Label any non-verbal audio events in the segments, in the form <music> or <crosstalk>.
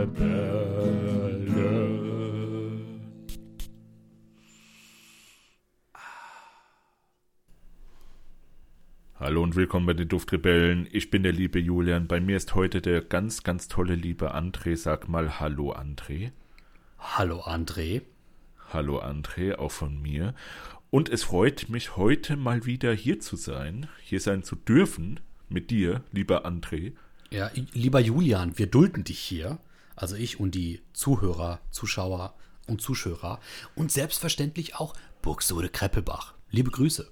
Duftrebellen. Hallo und willkommen bei den Duftrebellen. Ich bin der liebe Julian. Bei mir ist heute der ganz, ganz tolle liebe André. Sag mal Hallo André. Hallo André. Hallo André, auch von mir. Und es freut mich heute mal wieder hier zu sein, hier sein zu dürfen mit dir, lieber André. Ja, lieber Julian, wir dulden dich hier. Also ich und die Zuhörer, Zuschauer und Zuschauer. Und selbstverständlich auch Buxtehude Kreppelbach. Liebe Grüße.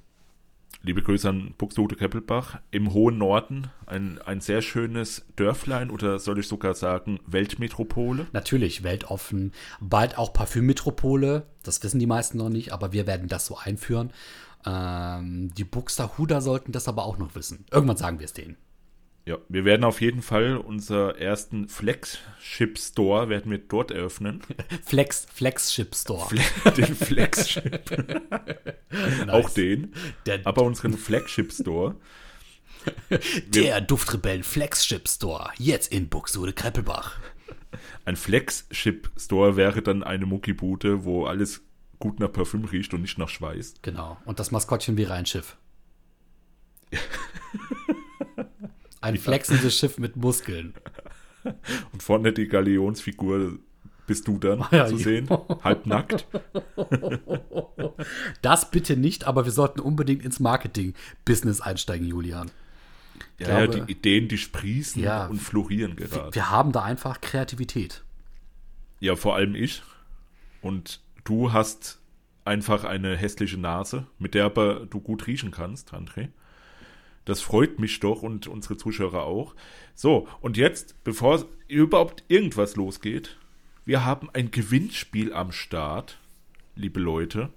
Liebe Grüße an Buxtehude Keppelbach im hohen Norden. Ein, ein sehr schönes Dörflein oder soll ich sogar sagen Weltmetropole. Natürlich, weltoffen. Bald auch Parfümmetropole. Das wissen die meisten noch nicht, aber wir werden das so einführen. Ähm, die Buxtehuder sollten das aber auch noch wissen. Irgendwann sagen wir es denen. Ja, wir werden auf jeden Fall unser ersten Flagship Store werden wir dort eröffnen. <laughs> Flex, Flagship Store. Fle <laughs> den Flagship. <laughs> nice. Auch den. Der, aber unseren Flagship Store. Der Duftrebellen Flagship Store. Jetzt in Buxtehude Kreppelbach. Ein Flagship Store wäre dann eine Muckibude, wo alles gut nach Parfüm riecht und nicht nach Schweiß. Genau. Und das Maskottchen wäre ein. Ein flexendes Schiff mit Muskeln. <laughs> Und vorne die Galionsfigur bist du dann ja, zu sehen, halbnackt. <laughs> Das bitte nicht, aber wir sollten unbedingt ins Marketing-Business einsteigen, Julian. Ja, glaube, ja, die Ideen, die sprießen ja, und florieren gerade. Wir haben da einfach Kreativität. Ja, vor allem ich. Und du hast einfach eine hässliche Nase, mit der aber du gut riechen kannst, André. Das freut mich doch und unsere Zuschauer auch. So, und jetzt, bevor überhaupt irgendwas losgeht, wir haben ein Gewinnspiel am Start, liebe Leute.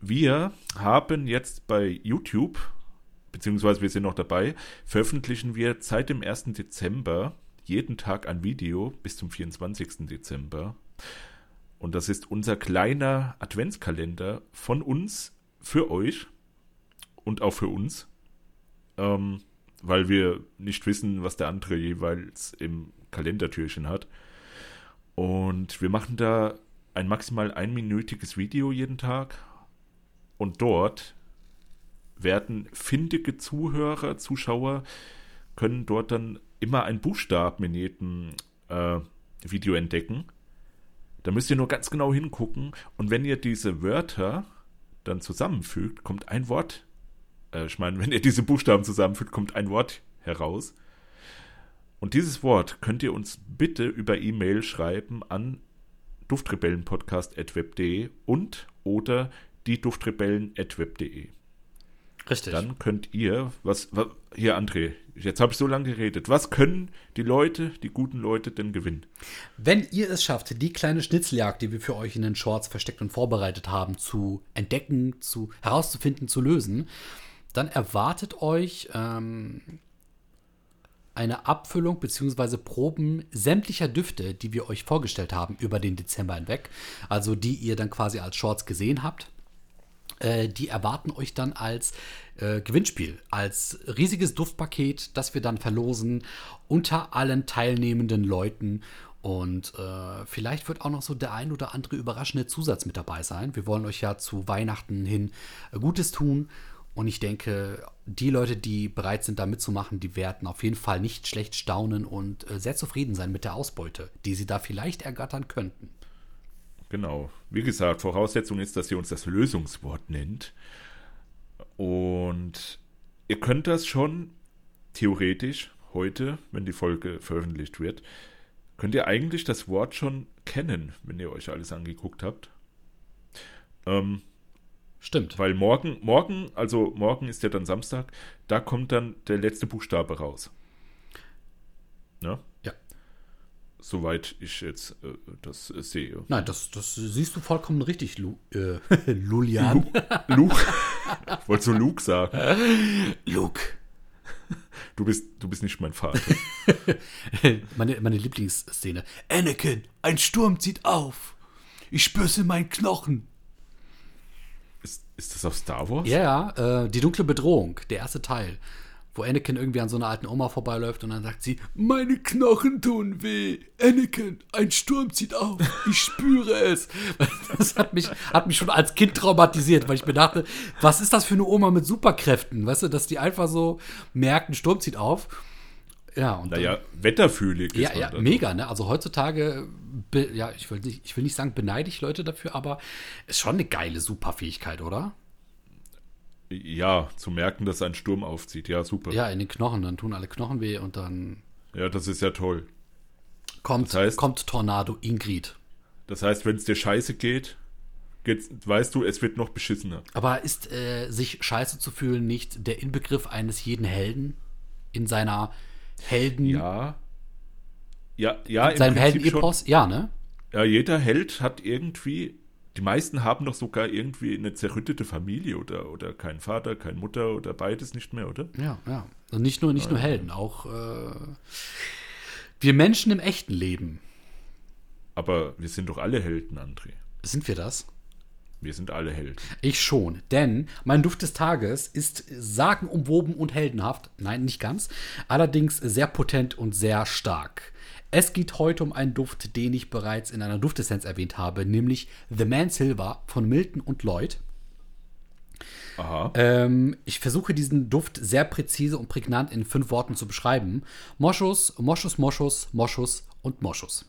Wir haben jetzt bei YouTube, beziehungsweise wir sind noch dabei, veröffentlichen wir seit dem 1. Dezember jeden Tag ein Video bis zum 24. Dezember. Und das ist unser kleiner Adventskalender von uns für euch und auch für uns ähm, weil wir nicht wissen, was der andere jeweils im Kalendertürchen hat. Und wir machen da ein maximal einminütiges Video jeden Tag. Und dort werden findige Zuhörer, Zuschauer, können dort dann immer einen Buchstaben in jedem äh, Video entdecken. Da müsst ihr nur ganz genau hingucken. Und wenn ihr diese Wörter dann zusammenfügt, kommt ein Wort äh, ich meine, wenn ihr diese Buchstaben zusammenfügt, kommt ein Wort heraus. Und dieses Wort könnt ihr uns bitte über E-Mail schreiben an duftrebellenpodcast.web.de und oder die duftrebellen.web.de. Richtig. Dann könnt ihr, was, was hier André, jetzt habe ich so lange geredet, was können die Leute, die guten Leute denn gewinnen? Wenn ihr es schafft, die kleine Schnitzeljagd, die wir für euch in den Shorts versteckt und vorbereitet haben, zu entdecken, zu herauszufinden, zu lösen, dann erwartet euch ähm, eine Abfüllung bzw. Proben sämtlicher Düfte, die wir euch vorgestellt haben über den Dezember hinweg, also die ihr dann quasi als Shorts gesehen habt. Äh, die erwarten euch dann als äh, Gewinnspiel, als riesiges Duftpaket, das wir dann verlosen unter allen teilnehmenden Leuten. Und äh, vielleicht wird auch noch so der ein oder andere überraschende Zusatz mit dabei sein. Wir wollen euch ja zu Weihnachten hin äh, Gutes tun und ich denke, die Leute, die bereit sind, da mitzumachen, die werden auf jeden Fall nicht schlecht staunen und äh, sehr zufrieden sein mit der Ausbeute, die sie da vielleicht ergattern könnten. Genau. Wie gesagt, Voraussetzung ist, dass ihr uns das Lösungswort nennt. Und ihr könnt das schon theoretisch heute, wenn die Folge veröffentlicht wird, könnt ihr eigentlich das Wort schon kennen, wenn ihr euch alles angeguckt habt. Ähm, Stimmt. Weil morgen, morgen, also morgen ist ja dann Samstag, da kommt dann der letzte Buchstabe raus. Ja? Ja. Soweit ich jetzt äh, das äh, sehe. Nein, das, das siehst du vollkommen richtig, Lu äh, <laughs> Lulian. Lu Luke. Wolltest du Luke sagen? Luke. Du bist, du bist nicht mein Vater. <laughs> meine, meine Lieblingsszene. Anakin, ein Sturm zieht auf. Ich spür's in meinen Knochen. Ist das auf Star Wars? Ja, äh, Die dunkle Bedrohung, der erste Teil. wo Anakin irgendwie an so einer alten Oma vorbeiläuft und dann sagt sie, meine Knochen tun weh. Anakin, ein Sturm zieht auf. Ich spüre es. <laughs> Das hat mich, hat mich schon als Kind traumatisiert, weil ich mir dachte, was ist das für eine Oma mit Superkräften? Weißt du, dass die einfach so merkt, ein Sturm zieht auf. Ja, und Naja, wetterfühlig ja, ist ja, dann. mega, ne? Also heutzutage, be, ja, ich will, nicht, ich will nicht sagen, beneide ich Leute dafür, aber ist schon eine geile Superfähigkeit, oder? Ja, zu merken, dass ein Sturm aufzieht. Ja, super. Ja, Ja, in den Knochen, dann tun alle Knochen weh und dann das ist ja toll. kommt, Das heißt- kommt Tornado Ingrid. Das heißt, wenn es dir scheiße geht, geht's, weißt du, es wird noch beschissener. Aber ist äh, sich scheiße zu fühlen nicht der Inbegriff eines jeden Helden in seiner Helden, Ja. Ja, ja, in seinem Heldenepos? Ja, ne? Ja, jeder Held hat irgendwie, die meisten haben doch sogar irgendwie eine zerrüttete Familie oder, oder keinen Vater, keine Mutter oder beides nicht mehr, oder? Ja, ja. Und nicht nur, nicht nur Helden, auch äh, wir Menschen im echten Leben. Aber wir sind doch alle Helden, André. Sind wir das? Wir sind alle Helden. Ich schon, denn mein Duft des Tages ist sagenumwoben und heldenhaft. Nein, nicht ganz. Allerdings sehr potent und sehr stark. Es geht heute um einen Duft, den ich bereits in einer Duftessenz erwähnt habe, nämlich The Man Silver von Milton und Lloyd. Aha. Ähm, ich versuche diesen Duft sehr präzise und prägnant in fünf Worten zu beschreiben. Moschus, Moschus, Moschus, Moschus und Moschus.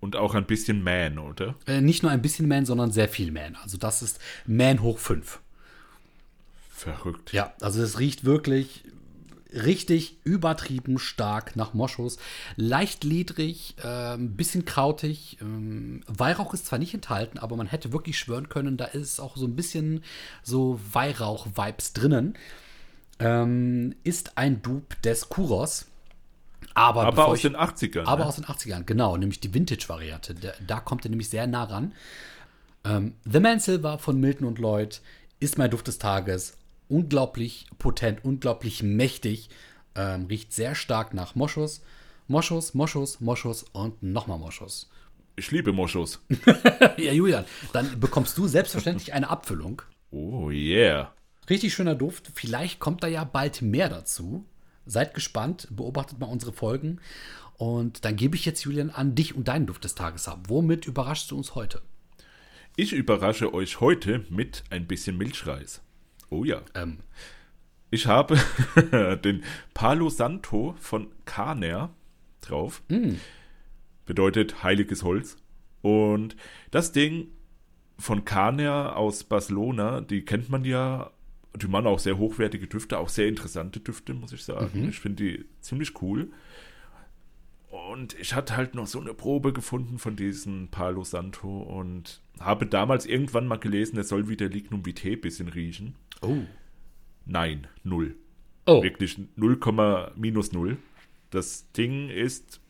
Und auch ein bisschen Man, oder? Äh, nicht nur ein bisschen Man, sondern sehr viel Man. Also das ist Man hoch 5. Verrückt. Ja, also es riecht wirklich richtig übertrieben stark nach Moschus. Leicht ledrig, äh, ein bisschen krautig. Ähm, Weihrauch ist zwar nicht enthalten, aber man hätte wirklich schwören können, da ist auch so ein bisschen so Weihrauch-Vibes drinnen. Ähm, ist ein Dupe des Kuros. Aber, Aber aus ich- den 80ern. aber ne? aus den 80ern, genau, nämlich die Vintage-Variante. Da, da kommt er nämlich sehr nah ran. Ähm, The Man Silver von Milton und Lloyd ist mein Duft des Tages. Unglaublich potent, unglaublich mächtig. Ähm, riecht sehr stark nach Moschus. Moschus, Moschus, Moschus und nochmal Moschus. Ich liebe Moschus. <laughs> ja, Julian, dann bekommst du selbstverständlich eine Abfüllung. Oh yeah. Richtig schöner Duft. Vielleicht kommt da ja bald mehr dazu. Seid gespannt, beobachtet mal unsere Folgen. Und dann gebe ich jetzt, Julian, an dich und deinen Duft des Tages ab. Womit überraschst du uns heute? Ich überrasche euch heute mit ein bisschen Milchreis. Oh ja. Ähm, Ich habe <laughs> den Palo Santo von Caner drauf. Bedeutet heiliges Holz. Und das Ding von Caner aus Barcelona, die kennt man ja. Die machen auch sehr hochwertige Düfte, auch sehr interessante Düfte, muss ich sagen. Ich finde die ziemlich cool. Und ich hatte halt noch so eine Probe gefunden von diesem Palo Santo und habe damals irgendwann mal gelesen, er soll wie der Lignum Vitae bisschen riechen. oh. Nein, null. Oh. Wirklich 0, minus 0. Das Ding ist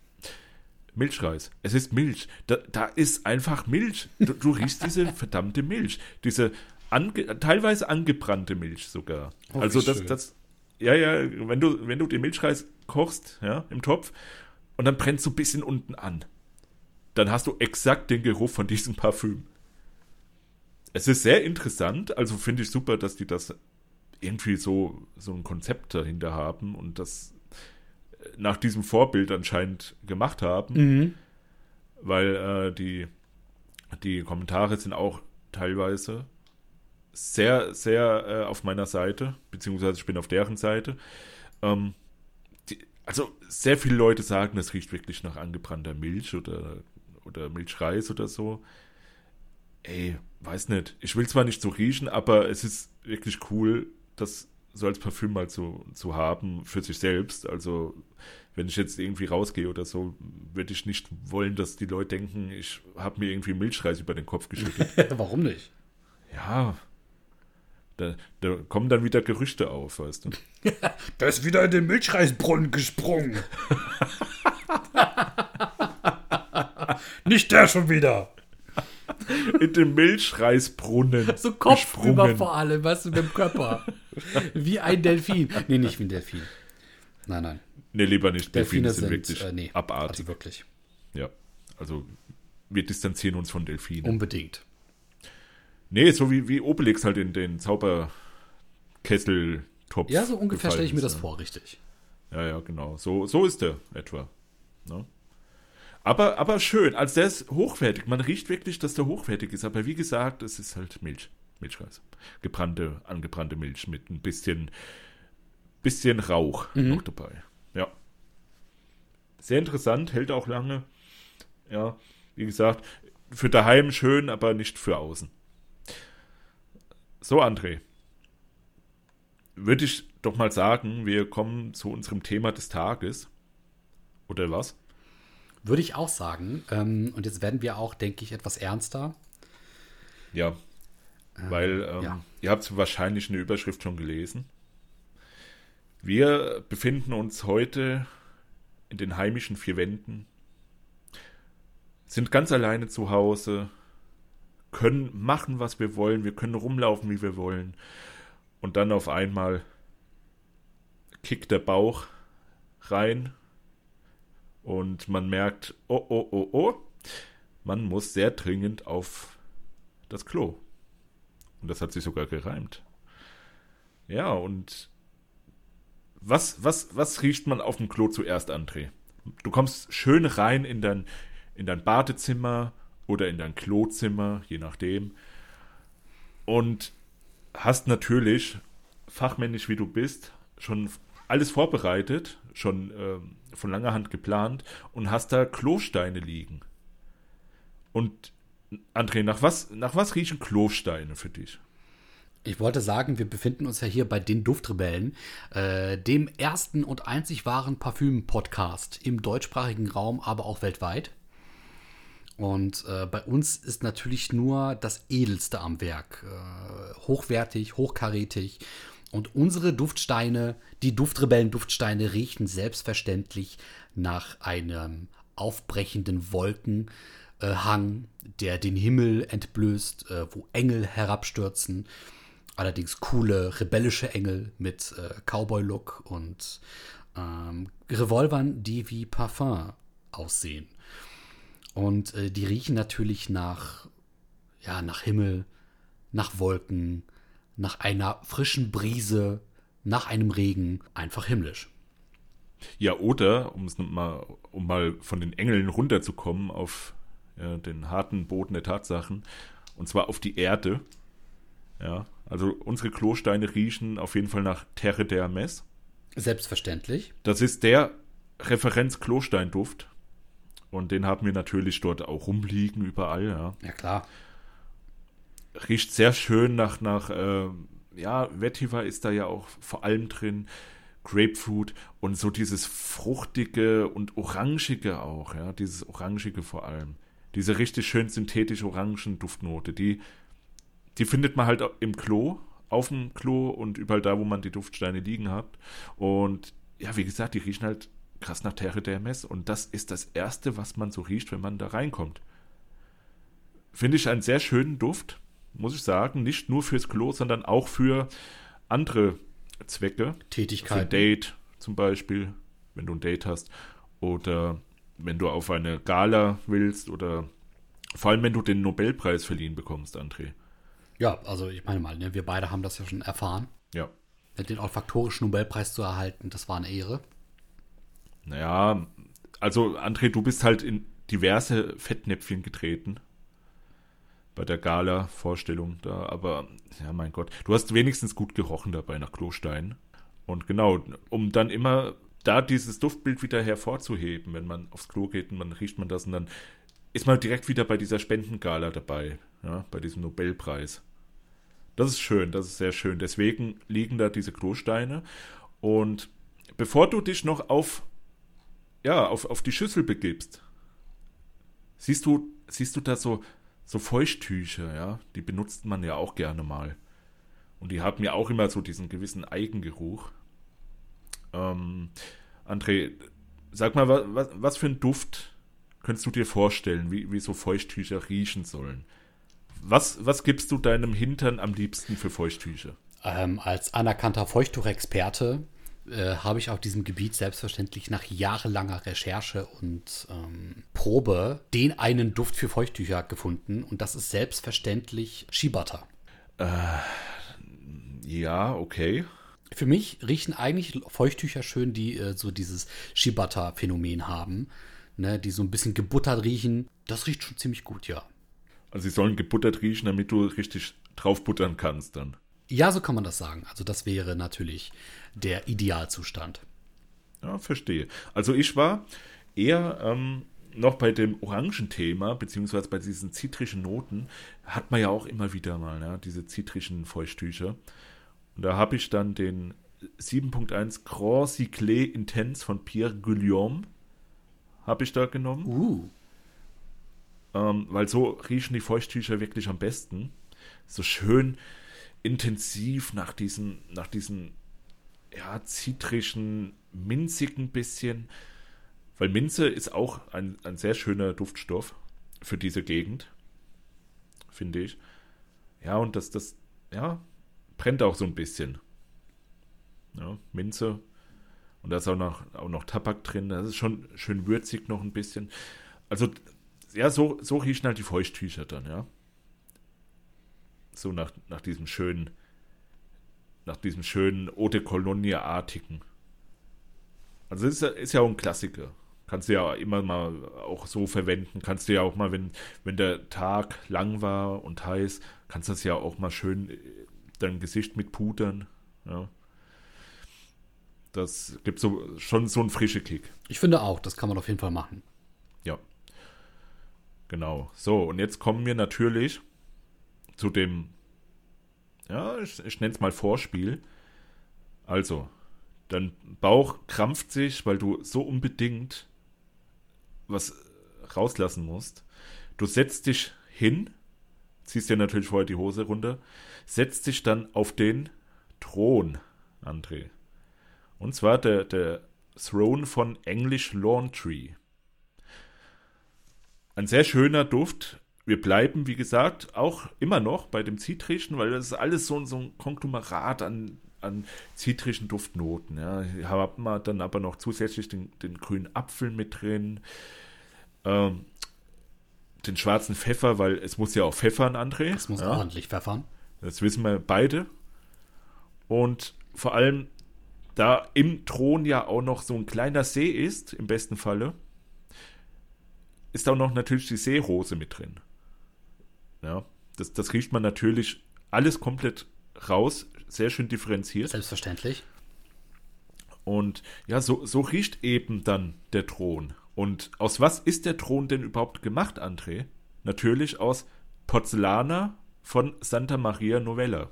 Milchreis. Es ist Milch. Da, da ist einfach Milch. Du, du riechst diese <laughs> verdammte Milch. Diese ange, teilweise angebrannte Milch sogar. Oh, also das, schön. das, ja, ja, wenn du, wenn du den Milchreis kochst, ja, im Topf, und dann brennt so ein bisschen unten an, dann hast du exakt den Geruch von diesem Parfüm. Es ist sehr interessant, also finde ich super, dass die das irgendwie so, so ein Konzept dahinter haben und das äh, nach diesem Vorbild anscheinend gemacht haben, Mhm. weil äh, die, die Kommentare sind auch teilweise sehr, sehr äh, auf meiner Seite, beziehungsweise ich bin auf deren Seite. Ähm, die, also sehr viele Leute sagen, es riecht wirklich nach angebrannter Milch oder, oder Milchreis oder so. Ey, weiß nicht. Ich will zwar nicht so riechen, aber es ist wirklich cool, das so als Parfüm mal zu, zu haben für sich selbst. Also, wenn ich jetzt irgendwie rausgehe oder so, würde ich nicht wollen, dass die Leute denken, ich habe mir irgendwie Milchreis über den Kopf geschüttet. <laughs> Warum nicht? ja. Da, da kommen dann wieder Gerüchte auf, weißt du. <laughs> Der ist wieder in den Milchreisbrunnen gesprungen. <laughs> nicht der schon wieder. In den Milchreisbrunnen. So kopfüber vor allem, weißt du, mit dem Körper. wie ein Delfin. Nee, nicht wie ein Delfin. Nein, nein. Nee, lieber nicht. Delfine Delfine sind, sind wirklich äh, nee, abartig. Also wirklich. Ja, also wir distanzieren uns von Delfinen. Unbedingt. Nee, so wie, wie Obelix halt in den Zauberkessel Topf. Ja, so ungefähr stelle ich mir das vor, richtig. Ja, ja, genau. So, so ist der etwa. Ne? Aber, aber schön. Also der ist hochwertig. Man riecht wirklich, dass der hochwertig ist. Aber wie gesagt, es ist halt Milch. Milchreis. Gebrannte, angebrannte Milch mit ein bisschen, bisschen Rauch noch dabei. Ja. Sehr interessant, hält auch lange. Ja, wie gesagt, für daheim schön, aber nicht für außen. So, André. Würde ich doch mal sagen, wir kommen zu unserem Thema des Tages. Oder was? Würde ich auch sagen. Ähm, und jetzt werden wir auch, denke ich, etwas ernster. Ja. Weil ähm, ja. ihr habt wahrscheinlich eine Überschrift schon gelesen. Wir befinden uns heute in den heimischen vier Wänden, sind ganz alleine zu Hause, können machen, was wir wollen, wir können rumlaufen, wie wir wollen. Und dann auf einmal kickt der Bauch rein und man merkt, oh, oh, oh, oh, man muss sehr dringend auf das Klo. Und das hat sich sogar gereimt. Ja, und was, was, was riecht man auf dem Klo zuerst, André? Du kommst schön rein in dein, in dein Badezimmer oder in dein Klozimmer, je nachdem. Und hast natürlich, fachmännisch wie du bist, schon alles vorbereitet, schon ähm, von langer Hand geplant und hast da Klosteine liegen. Und André, nach was, nach was riechen Klosteine für dich? Ich wollte sagen, wir befinden uns ja hier bei den Duftrebellen, äh, dem ersten und einzig wahren Parfüm-Podcast im deutschsprachigen Raum, aber auch weltweit. Und äh, bei uns ist natürlich nur das Edelste am Werk. Äh, hochwertig, hochkarätig. Und unsere Duftsteine, die Duftrebellen-Duftsteine, riechen selbstverständlich nach einem aufbrechenden Wolkenhang, der den Himmel entblößt, äh, wo Engel herabstürzen. Allerdings coole, rebellische Engel mit äh, Cowboy-Look und ähm, Revolvern, die wie Parfum aussehen. Und äh, die riechen natürlich nach, ja, nach Himmel, nach Wolken, nach einer frischen Brise, nach einem Regen, einfach himmlisch. Ja, oder, um es mal, um mal von den Engeln runterzukommen auf ja, den harten Boden der Tatsachen, und zwar auf die Erde. Ja, also unsere Klosteine riechen auf jeden Fall nach Terre de Hermes. Selbstverständlich. Das ist der Referenz-Klosteinduft. Und den haben wir natürlich dort auch rumliegen, überall, ja. Ja, klar. Riecht sehr schön nach, nach äh, ja, Vetiver ist da ja auch vor allem drin. Grapefruit und so dieses fruchtige und orangige auch, ja, dieses orangige vor allem. Diese richtig schön synthetische Orangenduftnote, die, die findet man halt im Klo, auf dem Klo und überall da, wo man die Duftsteine liegen hat. Und ja, wie gesagt, die riechen halt krass nach Terre der Mess. Und das ist das Erste, was man so riecht, wenn man da reinkommt. Finde ich einen sehr schönen Duft, muss ich sagen. Nicht nur fürs Klo, sondern auch für andere Zwecke. Für Tätigkeit. ein Date zum Beispiel, wenn du ein Date hast. Oder wenn du auf eine Gala willst. Oder vor allem, wenn du den Nobelpreis verliehen bekommst, André. Ja, also ich meine mal, ne, wir beide haben das ja schon erfahren. Ja. Den olfaktorischen Nobelpreis zu erhalten, das war eine Ehre. Naja, also André, du bist halt in diverse Fettnäpfchen getreten. Bei der Gala-Vorstellung da, aber ja, mein Gott, du hast wenigstens gut gerochen dabei nach Klostein. Und genau, um dann immer da dieses Duftbild wieder hervorzuheben, wenn man aufs Klo geht und man riecht man das und dann ist man direkt wieder bei dieser Spendengala dabei, ja, bei diesem Nobelpreis. Das ist schön, das ist sehr schön. Deswegen liegen da diese Klosteine. Und bevor du dich noch auf, ja, auf, auf die Schüssel begibst, siehst du, siehst du da so, so Feuchttücher, ja, die benutzt man ja auch gerne mal. Und die haben ja auch immer so diesen gewissen Eigengeruch. Ähm, André, sag mal, was, was, für ein Duft könntest du dir vorstellen, wie, wie so Feuchttücher riechen sollen? Was, was gibst du deinem Hintern am liebsten für Feuchttücher? Ähm, als anerkannter Feuchttuchexperte äh, habe ich auf diesem Gebiet selbstverständlich nach jahrelanger Recherche und ähm, Probe den einen Duft für Feuchttücher gefunden und das ist selbstverständlich Shibata. Ja, okay. Für mich riechen eigentlich Feuchttücher schön, die äh, so dieses Shibata-Phänomen haben. Ne, die so ein bisschen gebuttert riechen. Das riecht schon ziemlich gut, ja. Also sie sollen gebuttert riechen, damit du richtig drauf buttern kannst dann. Ja, so kann man das sagen. Also das wäre natürlich der Idealzustand. Ja, verstehe. Also ich war eher ähm, noch bei dem Orangenthema, beziehungsweise bei diesen zitrischen Noten, hat man ja auch immer wieder mal, ja, diese zitrischen Feuchttücher. Und da habe ich dann den 7.1 Grand Cyclé Intense von Pierre Guillaume habe ich da genommen. Uh. Ähm, weil so riechen die Feuchttücher wirklich am besten. So schön intensiv nach diesen, nach diesen ja, zitrischen, minzigen bisschen. Weil Minze ist auch ein, ein sehr schöner Duftstoff für diese Gegend, finde ich. Ja, und das, das, ja, brennt auch so ein bisschen. Ja, Minze. Und da ist auch noch, auch noch Tabak drin. Das ist schon schön würzig noch ein bisschen. Also, ja, so, so riechen halt die Feuchttücher dann, ja. So nach, nach diesem schönen, nach diesem schönen Eau de Cologne-artigen. Also ist, ist ja auch ein Klassiker. Kannst du ja immer mal auch so verwenden. Kannst du ja auch mal, wenn, wenn der Tag lang war und heiß, kannst du das ja auch mal schön dein Gesicht mit pudern. Ja. Das gibt so schon so einen frischen Kick. Ich finde auch, das kann man auf jeden Fall machen. Ja. Genau. So, und jetzt kommen wir natürlich zu dem, ja, ich, ich nenne es mal Vorspiel. Also, dein Bauch krampft sich, weil du so unbedingt was rauslassen musst. Du setzt dich hin, ziehst dir natürlich vorher die Hose runter, setzt dich dann auf den Thron, André. Und zwar der, der Throne von English Lawn Tree. Ein sehr schöner Duft. Wir bleiben, wie gesagt, auch immer noch bei dem Zitrischen, weil das ist alles so, so ein Konglomerat an, an zitrischen Duftnoten. Ja. Hier haben wir dann aber noch zusätzlich den, den grünen Apfel mit drin, ähm, den schwarzen Pfeffer, weil es muss ja auch pfeffern, André. Es muss ja. ordentlich pfeffern. Das wissen wir beide. Und vor allem, da im Thron ja auch noch so ein kleiner See ist, im besten Falle, ist auch noch natürlich die Seerose mit drin. Ja, das, das riecht man natürlich alles komplett raus, sehr schön differenziert. Selbstverständlich. Und ja, so, so riecht eben dann der Thron. Und aus was ist der Thron denn überhaupt gemacht, André? Natürlich aus Porzellana von Santa Maria Novella.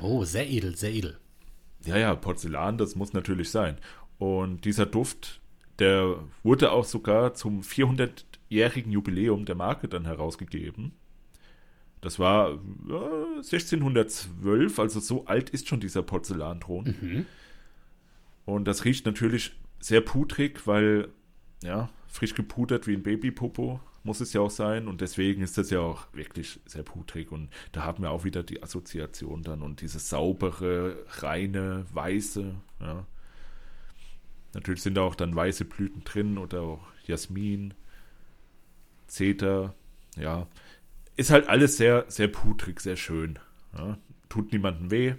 Oh, sehr edel, sehr edel. Ja, ja, Porzellan, das muss natürlich sein. Und dieser Duft, der wurde auch sogar zum 400-jährigen Jubiläum der Marke dann herausgegeben. Das war äh, 1612, also so alt ist schon dieser Porzellanthron. Mhm. Und das riecht natürlich sehr pudrig, weil, ja, frisch gepudert wie ein Babypopo muss es ja auch sein. Und deswegen ist das ja auch wirklich sehr pudrig. Und da haben wir auch wieder die Assoziation dann und dieses saubere, reine, weiße. Ja. Natürlich sind da auch dann weiße Blüten drin oder auch Jasmin, Zeder. Ja, ist halt alles sehr, sehr pudrig, sehr schön. Ja. Tut niemandem weh.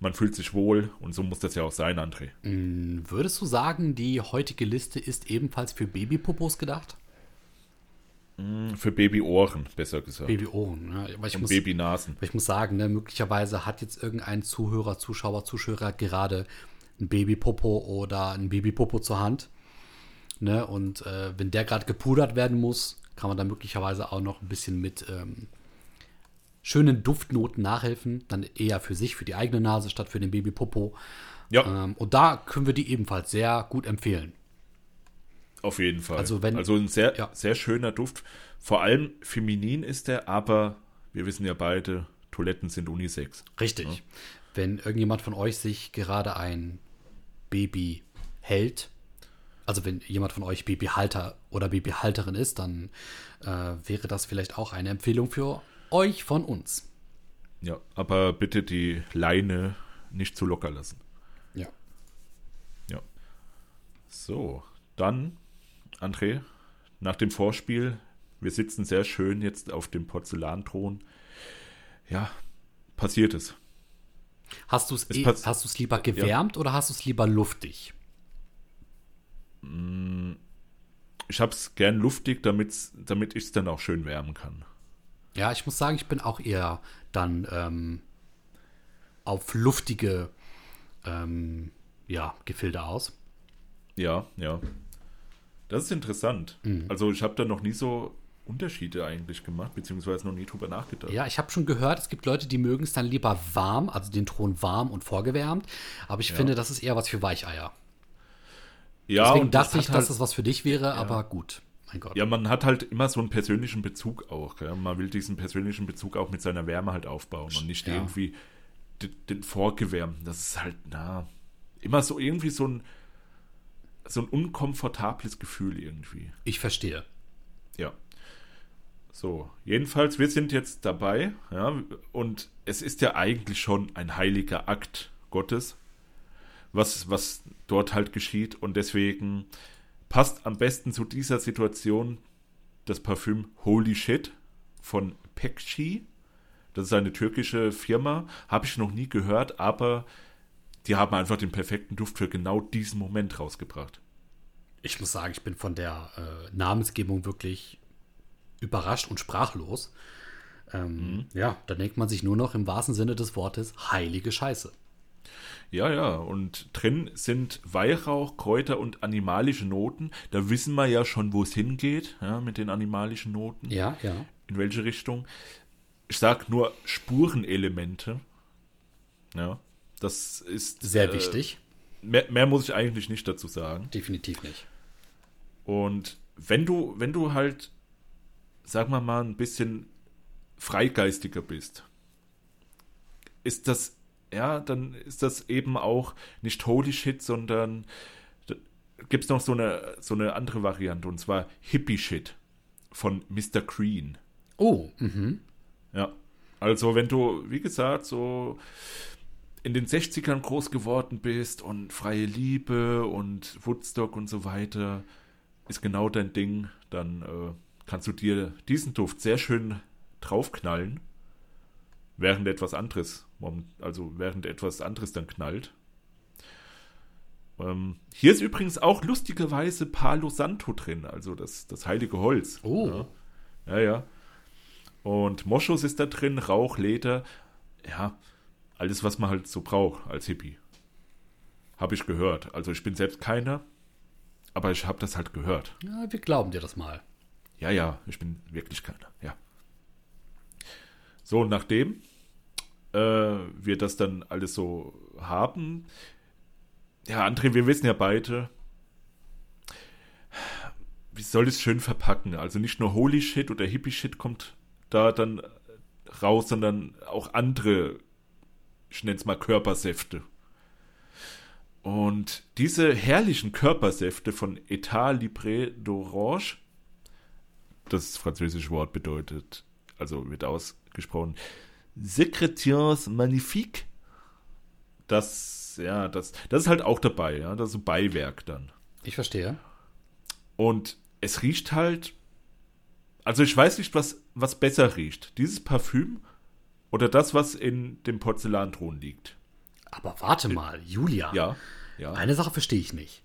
Man fühlt sich wohl und so muss das ja auch sein, André. Mm, Würdest du sagen, die heutige Liste ist ebenfalls für Babypopos gedacht? Mm, Für Babyohren, besser gesagt. Babyohren, ja. Aber ich und muss, Babynasen. ich muss sagen, ne, möglicherweise hat jetzt irgendein Zuhörer, Zuschauer, Zuschauer gerade ein Babypopo oder ein Babypopo zur Hand. Ne? Und äh, wenn der gerade gepudert werden muss, kann man da möglicherweise auch noch ein bisschen mit ähm, schönen Duftnoten nachhelfen. Dann eher für sich, für die eigene Nase statt für den Babypopo. Ja, Ähm, und da können wir die ebenfalls sehr gut empfehlen. auf jeden Fall. also wenn- also ein sehr, ja. sehr schöner Duft. Vor allem feminin ist er, aber wir wissen ja beide, Toiletten sind Unisex. Richtig. Wenn irgendjemand von euch sich gerade ein Baby hält, also wenn jemand von euch Babyhalter oder Babyhalterin ist, dann äh, wäre das vielleicht auch eine Empfehlung für euch von uns. Ja, aber bitte die Leine nicht zu locker lassen. Ja. Ja. So, dann, André, nach dem Vorspiel, wir sitzen sehr schön jetzt auf dem Porzellanthron. Ja, passiert es. Hast du es eh, hast du's lieber gewärmt oder hast du es lieber luftig? Ich habe es gern luftig, damit's, damit ich es dann auch schön wärmen kann. Ja, ich muss sagen, ich bin auch eher dann ähm, auf luftige ähm, ja, Gefilde aus. Ja, ja. Das ist interessant. Mhm. Also ich habe da noch nie so Unterschiede eigentlich gemacht, beziehungsweise noch nie drüber nachgedacht. Ja, ich habe schon gehört, es gibt Leute, die mögen es dann lieber warm, also den Thron warm und vorgewärmt. Aber ich finde, das ist eher was für Weicheier. Ja, Deswegen und das dachte ich, dass halt, das was für dich wäre, aber gut. Mein Gott. Ja, man hat halt immer so einen persönlichen Bezug auch. Gell? Man will diesen persönlichen Bezug auch mit seiner Wärme halt aufbauen und nicht Ja. irgendwie den, den vorgewärmten. Das ist halt, na, immer so irgendwie so ein, so ein unkomfortables Gefühl irgendwie. Ich verstehe. Ja. So, jedenfalls, wir sind jetzt dabei, ja, und es ist ja eigentlich schon ein heiliger Akt Gottes, was, was dort halt geschieht, und deswegen passt am besten zu dieser Situation das Parfüm Holy Shit von Pekci. Das ist eine türkische Firma, habe ich noch nie gehört, aber die haben einfach den perfekten Duft für genau diesen Moment rausgebracht. Ich muss sagen, ich bin von der äh, Namensgebung wirklich überrascht und sprachlos. Ähm, Ja, da denkt man sich nur noch im wahrsten Sinne des Wortes heilige Scheiße. Ja, ja, und drin sind Weihrauch, Kräuter und animalische Noten. Da wissen wir ja schon, wo es hingeht, ja, mit den animalischen Noten. Ja, ja. In welche Richtung. Ich sag nur Spurenelemente. Ja, das ist Sehr äh, wichtig. Mehr, mehr muss ich eigentlich nicht dazu sagen. Definitiv nicht. Und wenn du, wenn du halt, sagen wir mal, ein bisschen freigeistiger bist, ist das, ja, dann ist das eben auch nicht Holy Shit, sondern gibt es noch so eine, so eine andere Variante, und zwar Hippie Shit von Mr. Green. Oh, mhm. Ja. Also, wenn du, wie gesagt, so in den 60ern groß geworden bist und freie Liebe und Woodstock und so weiter, ist genau dein Ding, dann äh, kannst du dir diesen Duft sehr schön draufknallen, während etwas anderes, also während etwas anderes dann knallt. Ähm, hier ist übrigens auch lustigerweise Palo Santo drin, also das, das heilige Holz. Oh. Ja, ja. Und Moschus ist da drin, Rauch, Leder. Ja, alles, was man halt so braucht als Hippie. Habe ich gehört. Also ich bin selbst keiner, aber ich habe das halt gehört. Ja, wir glauben dir das mal. Ja, ja, ich bin wirklich keiner, ja. So, und nachdem äh, wir das dann alles so haben, ja, André, wir wissen ja beide, wie soll es schön verpacken? Also nicht nur Holy Shit oder Hippie Shit kommt da dann raus, sondern auch andere, ich nenne es mal Körpersäfte. Und diese herrlichen Körpersäfte von Etat Libre d'Orange, das französische Wort bedeutet, also wird ausgesprochen, Secretiers Magnifique. Das, ja, das, das ist halt auch dabei, ja, das ist ein Beiwerk dann. Ich verstehe. Und es riecht halt, also ich weiß nicht, was, was besser riecht. Dieses Parfüm oder das, was in dem Porzellanthron liegt. Aber warte mal, Julia. Ja, ja, Eine Sache verstehe ich nicht.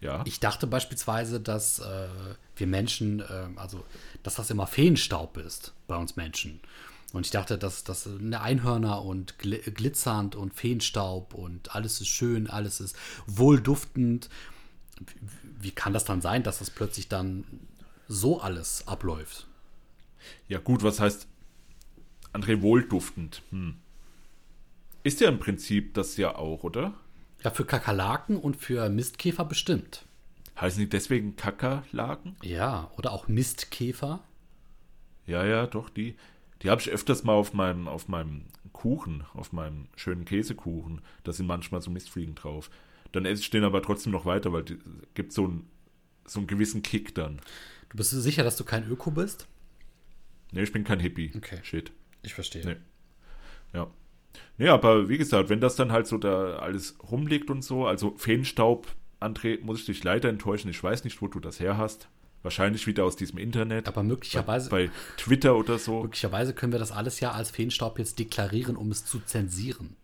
ja. Ich dachte beispielsweise, dass äh, wir Menschen, äh, also dass das immer Feenstaub ist bei uns Menschen. Und ich dachte, dass das eine Einhörner und gl glitzernd und Feenstaub und alles ist schön, alles ist wohlduftend. Wie, wie kann das dann sein, dass das plötzlich dann so alles abläuft? Ja, gut, was heißt André wohlduftend? Hm. Ist ja im Prinzip das ja auch, oder? Ja, für Kakerlaken und für Mistkäfer bestimmt. Heißen die deswegen Kakerlaken? Ja, oder auch Mistkäfer. Ja, ja, doch, die. Die habe ich öfters mal auf meinem, auf meinem Kuchen, auf meinem schönen Käsekuchen. Da sind manchmal so Mistfliegen drauf. Dann esse ich den aber trotzdem noch weiter, weil die gibt so einen, so einen gewissen Kick dann. Du bist sicher, dass du kein Öko bist? Ne, ich bin kein Hippie. Okay. Shit. Ich verstehe. Nee. Ja. Nee, aber wie gesagt, wenn das dann halt so da alles rumliegt und so, also Feenstaub, André, muss ich dich leider enttäuschen. Ich weiß nicht, wo du das her hast. Wahrscheinlich wieder aus diesem Internet. Aber möglicherweise, bei Twitter oder so. möglicherweise können wir das alles ja als Feenstaub jetzt deklarieren, um es zu zensieren.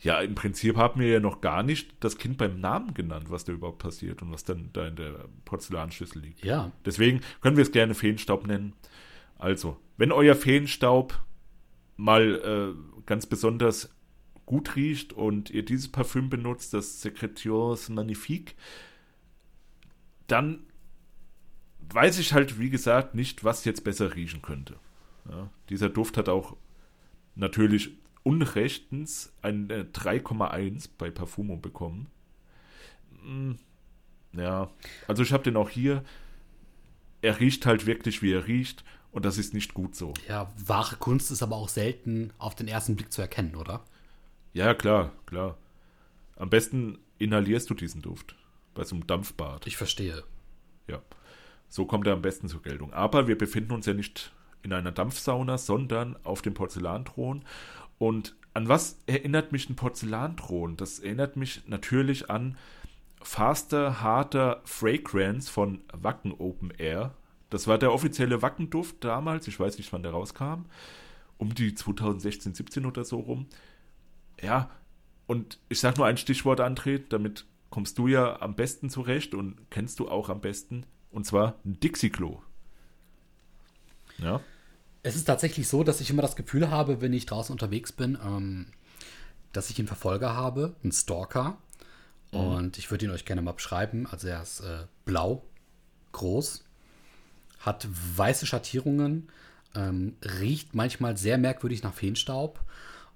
Ja, im Prinzip haben wir ja noch gar nicht das Kind beim Namen genannt, was da überhaupt passiert und was dann da in der Porzellanschüssel liegt. Ja. Deswegen können wir es gerne Feenstaub nennen. Also, wenn euer Feenstaub mal äh, ganz besonders gut riecht und ihr dieses Parfüm benutzt, das Secretios Magnifique, dann weiß ich halt, wie gesagt, nicht, was jetzt besser riechen könnte. Ja, dieser Duft hat auch natürlich unrechtens eine 3,1 bei Parfumo bekommen. Hm, Ja, also ich habe den auch hier. Er riecht halt wirklich, wie er riecht. Und das ist nicht gut so. Ja, wahre Kunst ist aber auch selten auf den ersten Blick zu erkennen, oder? Ja, klar, klar. Am besten inhalierst du diesen Duft. Bei so einem Dampfbad. Ich verstehe. Ja. So kommt er am besten zur Geltung. Aber wir befinden uns ja nicht in einer Dampfsauna, sondern auf dem Porzellanthron. Und an was erinnert mich ein Porzellanthron? Das erinnert mich natürlich an Faster, Harder Fragrance von Wacken Open Air. Das war der offizielle Wackenduft damals. Ich weiß nicht, wann der rauskam. Um die 2016, 17 oder so rum. Ja, und ich sag nur ein Stichwort, André, damit kommst du ja am besten zurecht und kennst du auch am besten. Und zwar ein Dixie-Klo. Ja. Es ist tatsächlich so, dass ich immer das Gefühl habe, wenn ich draußen unterwegs bin, ähm, dass ich einen Verfolger habe, einen Stalker. Und ich würde ihn euch gerne mal beschreiben. Also er ist äh, blau, groß, hat weiße Schattierungen, ähm, riecht manchmal sehr merkwürdig nach Feenstaub.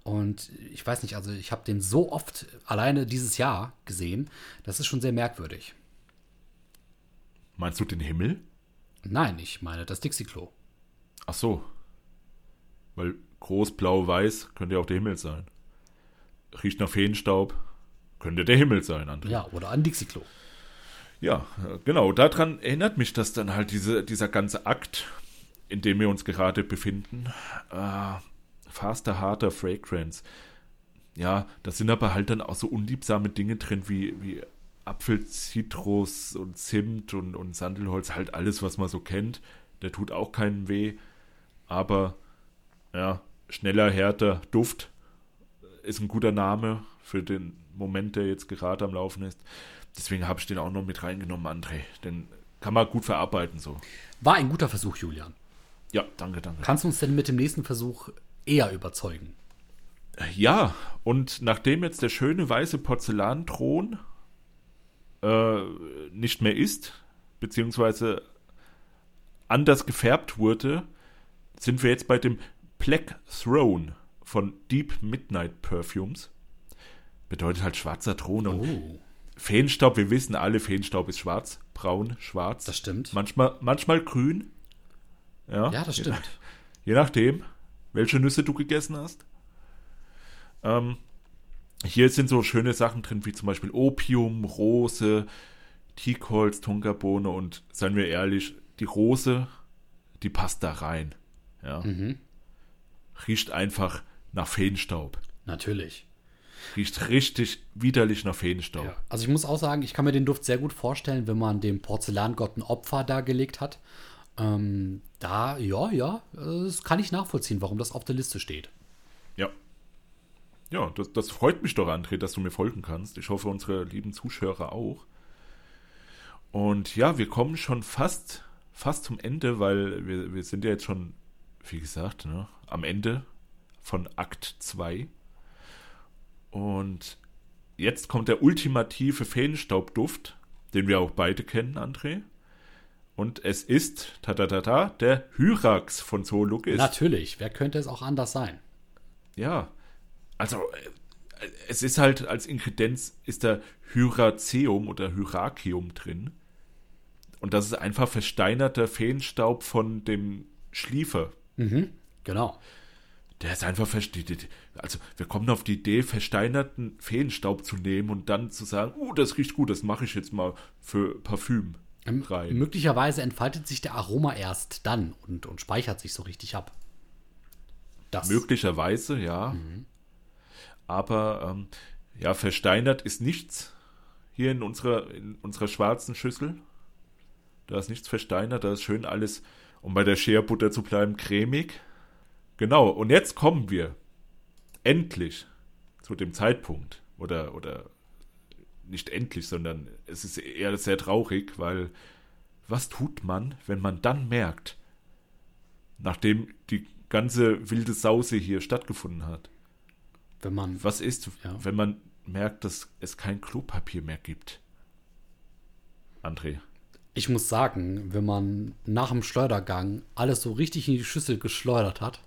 Und ich weiß nicht, also ich habe den so oft alleine dieses Jahr gesehen, das ist schon sehr merkwürdig. Meinst du den Himmel? Nein, ich meine das Dixie-Klo. Ach so. Weil groß, blau, weiß könnte ja auch der Himmel sein. Riecht nach Feenstaub, könnte der Himmel sein, André. Ja, oder ein Dixie-Klo. Ja, genau. Daran erinnert mich das dann halt, diese, dieser ganze Akt, in dem wir uns gerade befinden. Äh, faster, harter Fragrance. Ja, da sind aber halt dann auch so unliebsame Dinge drin, wie, wie Apfel, Zitrus und Zimt und, und Sandelholz. Halt alles, was man so kennt. Der tut auch keinen weh. Aber, ja, schneller, härter Duft ist ein guter Name für den Moment, der jetzt gerade am Laufen ist. Deswegen habe ich den auch noch mit reingenommen, André. Den kann man gut verarbeiten so. War ein guter Versuch, Julian. Ja, danke, danke. Kannst du uns denn mit dem nächsten Versuch eher überzeugen? Ja, und nachdem jetzt der schöne weiße Porzellanthron äh, nicht mehr ist, beziehungsweise anders gefärbt wurde, sind wir jetzt bei dem Black Throne von Deep Midnight Perfumes. Bedeutet halt schwarzer Thron und Oh, Feenstaub, wir wissen alle, Feenstaub ist schwarz, braun, schwarz. das stimmt. Manchmal, manchmal grün. Ja, Ja, das je stimmt. nach- Je nachdem, welche Nüsse du gegessen hast. Ähm, hier sind so schöne Sachen drin, wie zum Beispiel Opium, Rose, Teakholz, Tonkabohne und seien wir ehrlich, die Rose, die passt da rein. Ja. Mhm. Riecht einfach nach Feenstaub. Natürlich. Riecht richtig widerlich nach Feenstaub. Ja. Also ich muss auch sagen, ich kann mir den Duft sehr gut vorstellen, wenn man dem Porzellangott ein Opfer dargelegt hat. Ähm, da, ja, ja, äh, das kann ich nachvollziehen, warum das auf der Liste steht. Ja. Ja, das, das freut mich doch, André, dass du mir folgen kannst. Ich hoffe, unsere lieben Zuschauer auch. Und ja, wir kommen schon fast, fast zum Ende, weil wir, wir sind ja jetzt schon, wie gesagt, ne, am Ende von Akt 2. Und jetzt kommt der ultimative Feenstaubduft, den wir auch beide kennen, André. Und es ist, ta ta ta ta, der Hyrax von Zoologist. Natürlich, wer könnte es auch anders sein? Ja, also äh, es ist halt als Ingredienz ist da Hyraceum oder Hyraceum drin. Und das ist einfach versteinerter Feenstaub von dem Schliefer. Mhm, genau. Der ist einfach versteht. Also wir kommen auf die Idee, versteinerten Feenstaub zu nehmen und dann zu sagen, oh, das riecht gut, das mache ich jetzt mal für Parfüm Ähm, rein. Möglicherweise entfaltet sich der Aroma erst dann und, und speichert sich so richtig ab. Das, Möglicherweise, ja. Aber ähm, ja, versteinert ist nichts hier in unserer, in unserer schwarzen Schüssel. Da ist nichts versteinert, da ist schön alles, um bei der Scherbutter zu bleiben, cremig. Genau, und jetzt kommen wir endlich zu dem Zeitpunkt, oder, oder nicht endlich, sondern es ist eher sehr traurig, weil was tut man, wenn man dann merkt, nachdem die ganze wilde Sause hier stattgefunden hat? Wenn man. Was ist, Ja. wenn man merkt, dass es kein Klopapier mehr gibt? André. Ich muss sagen, wenn man nach dem Schleudergang alles so richtig in die Schüssel geschleudert hat,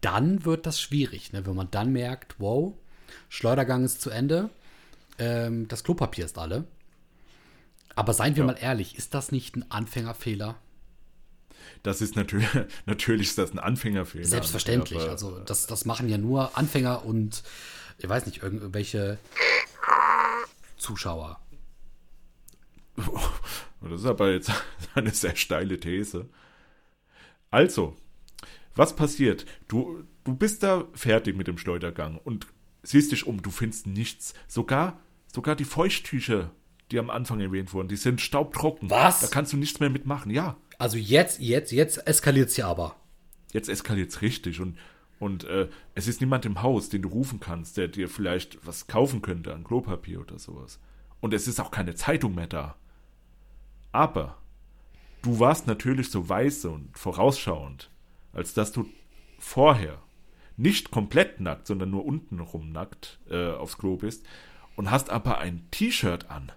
dann wird das schwierig, ne? wenn man dann merkt, wow, Schleudergang ist zu Ende, ähm, das Klopapier ist alle. Aber seien wir Ja. mal ehrlich, ist das nicht ein Anfängerfehler? Das ist natürlich, <laughs> natürlich ist das ein Anfängerfehler. Selbstverständlich. aber- also das, das machen ja nur Anfänger und ich weiß nicht, irgendwelche Zuschauer. <laughs> Das ist aber jetzt <laughs> eine sehr steile These. Also, was passiert? Du, du bist da fertig mit dem Schleudergang und siehst dich um, du findest nichts. Sogar, sogar die Feuchttücher, die am Anfang erwähnt wurden, die sind staubtrocken. Was? Da kannst du nichts mehr mitmachen. Ja, Also jetzt, jetzt, jetzt eskaliert es ja aber. jetzt eskaliert es richtig und, und äh, es ist niemand im Haus, den du rufen kannst, der dir vielleicht was kaufen könnte an Klopapier oder sowas. Und es ist auch keine Zeitung mehr da. Aber du warst natürlich so weise und vorausschauend, als dass du vorher nicht komplett nackt, sondern nur untenrum nackt äh, aufs Klo bist und hast aber ein T-Shirt an.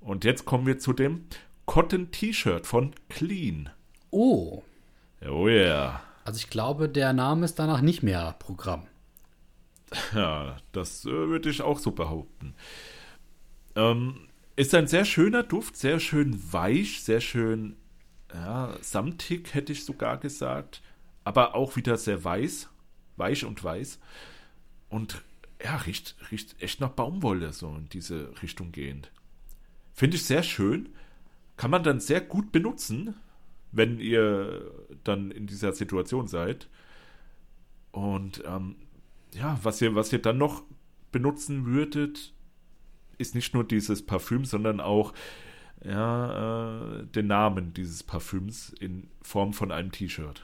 Und jetzt kommen wir zu dem Cotton T-Shirt von Clean. Oh, Oh yeah. also ich glaube, der Name ist danach nicht mehr Programm. <laughs> Ja, das äh, würde ich auch so behaupten. Ähm, ist ein sehr schöner Duft, sehr schön weich, sehr schön ja, samtig, hätte ich sogar gesagt. Aber auch wieder sehr weiß, weich und weiß. Und ja, riecht, riecht echt nach Baumwolle, so in diese Richtung gehend. Finde ich sehr schön. Kann man dann sehr gut benutzen, wenn ihr dann in dieser Situation seid. Und ähm, ja, was ihr, was ihr dann noch benutzen würdet, ist nicht nur dieses Parfüm, sondern auch ja, äh, den Namen dieses Parfüms in Form von einem T-Shirt.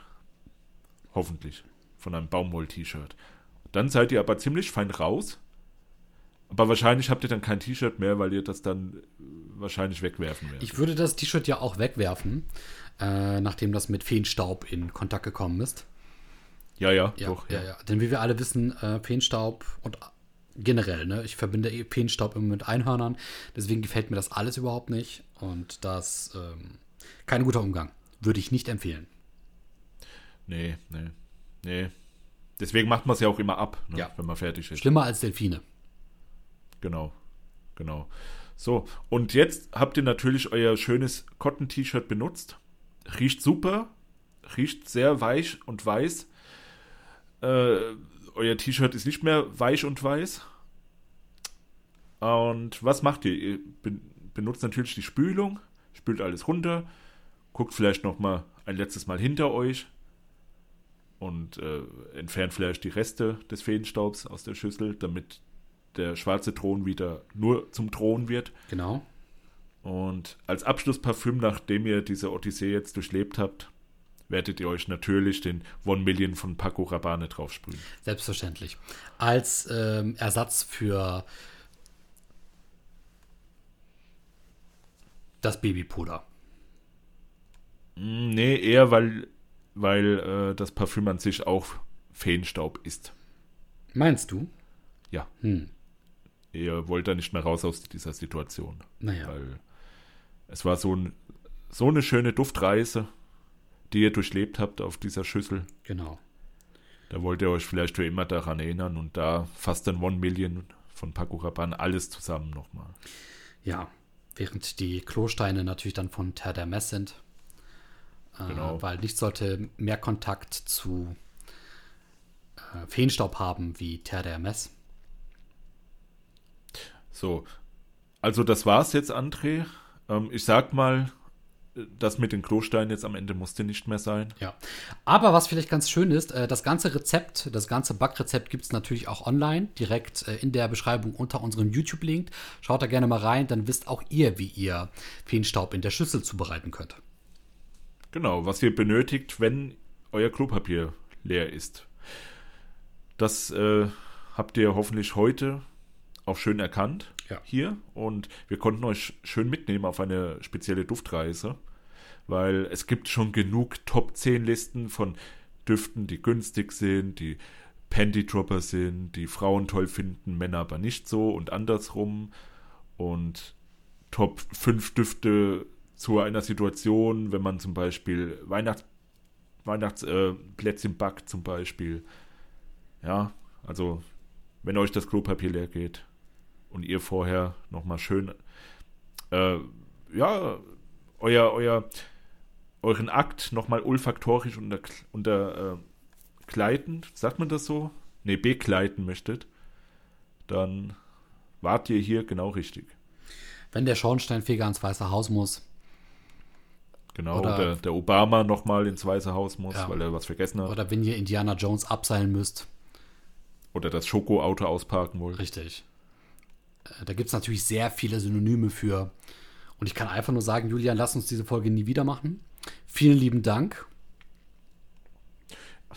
Hoffentlich. Von einem Baumwoll-T-Shirt. Dann seid ihr aber ziemlich fein raus. Aber wahrscheinlich habt ihr dann kein T-Shirt mehr, weil ihr das dann äh, wahrscheinlich wegwerfen werdet. Ich würde das T-Shirt ja auch wegwerfen, äh, nachdem das mit Feenstaub in Kontakt gekommen ist. ja, ja, Ja, doch. ja, ja. Denn wie wir alle wissen, äh, Feenstaub und generell, ne, ich verbinde eh Feenstaub immer mit Einhörnern, deswegen gefällt mir das alles überhaupt nicht und das ähm, kein guter Umgang. Würde ich nicht empfehlen. Nee, nee, nee. Deswegen macht man es ja auch immer ab, ne, Ja. wenn man fertig ist. Schlimmer als Delfine. Genau, genau. So, und jetzt habt ihr natürlich euer schönes Cotton-T-Shirt benutzt. Riecht super, riecht sehr weich und weiß. Äh, euer T-Shirt ist nicht mehr weich und weiß. Und was macht ihr? Ihr ben- benutzt natürlich die Spülung, spült alles runter, guckt vielleicht noch mal ein letztes Mal hinter euch und äh, entfernt vielleicht die Reste des Feenstaubs aus der Schüssel, damit der schwarze Thron wieder nur zum Thron wird. Genau. Und als Abschlussparfüm, nachdem ihr diese Odyssee jetzt durchlebt habt, werdet ihr euch natürlich den One Million von Paco Rabanne draufsprühen. Selbstverständlich. Als ähm, Ersatz für das Babypuder. Mm, Nee, eher weil, weil äh, das Parfüm an sich auch Feenstaub ist. Meinst du? Ja. Hm. Ihr wollt da nicht mehr raus aus dieser Situation. Naja. Weil es war so, ein, so eine schöne Duftreise, die ihr durchlebt habt auf dieser Schüssel. Genau. Da wollt ihr euch vielleicht für immer daran erinnern und da fast dann One Million von Paco Rabanne alles zusammen nochmal. Ja. Während die Klosteine natürlich dann von Terre d'Hermes sind. Äh, Genau. Weil nichts sollte mehr Kontakt zu äh, Feenstaub haben wie Terre d'Hermes. So, also das war's jetzt, André. Ähm, ich sag mal, das mit den Klosteinen jetzt am Ende musste nicht mehr sein. Ja. Aber was vielleicht ganz schön ist, äh, das ganze Rezept, das ganze Backrezept gibt es natürlich auch online, direkt äh, in der Beschreibung unter unserem YouTube-Link. Schaut da gerne mal rein, dann wisst auch ihr, wie ihr Feenstaub in der Schüssel zubereiten könnt. Genau, was ihr benötigt, wenn euer Klopapier leer ist. Das äh, habt ihr hoffentlich heute auch schön erkannt Ja. hier und wir konnten euch schön mitnehmen auf eine spezielle Duftreise, weil es gibt schon genug Top 10 Listen von Düften, die günstig sind, die Panty Dropper sind, die Frauen toll finden, Männer aber nicht so und andersrum und Top 5 Düfte zu einer Situation, wenn man zum Beispiel Weihnachts Weihnachtsplätzchen äh, backt zum Beispiel. Ja, also wenn euch das Klopapier leer geht und ihr vorher nochmal schön äh, ja, euer, euer, euren Akt nochmal olfaktorisch unter, unter äh, gleiten, sagt man das so? Ne, begleiten möchtet, dann wart ihr hier genau richtig. Wenn der Schornsteinfeger ans Weiße Haus muss, Genau, Oder- der, der Obama nochmal ins Weiße Haus muss, Ja. weil er was vergessen hat. Oder, oder wenn ihr Indiana Jones abseilen müsst, das Schokoauto ausparken wollt. Richtig. Da gibt es natürlich sehr viele Synonyme für. Und ich kann einfach nur sagen, Julian, lass uns diese Folge nie wieder machen. Vielen lieben Dank. <laughs>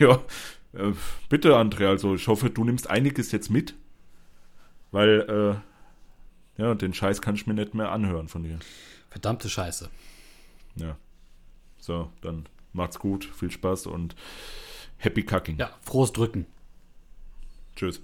Ja, äh, bitte, André, also ich hoffe, du nimmst einiges jetzt mit, weil, äh, ja, den Scheiß kann ich mir nicht mehr anhören von dir. Verdammte Scheiße. Ja. So, dann macht's gut, viel Spaß und happy cooking. Ja, frohes Drücken. Tschüss.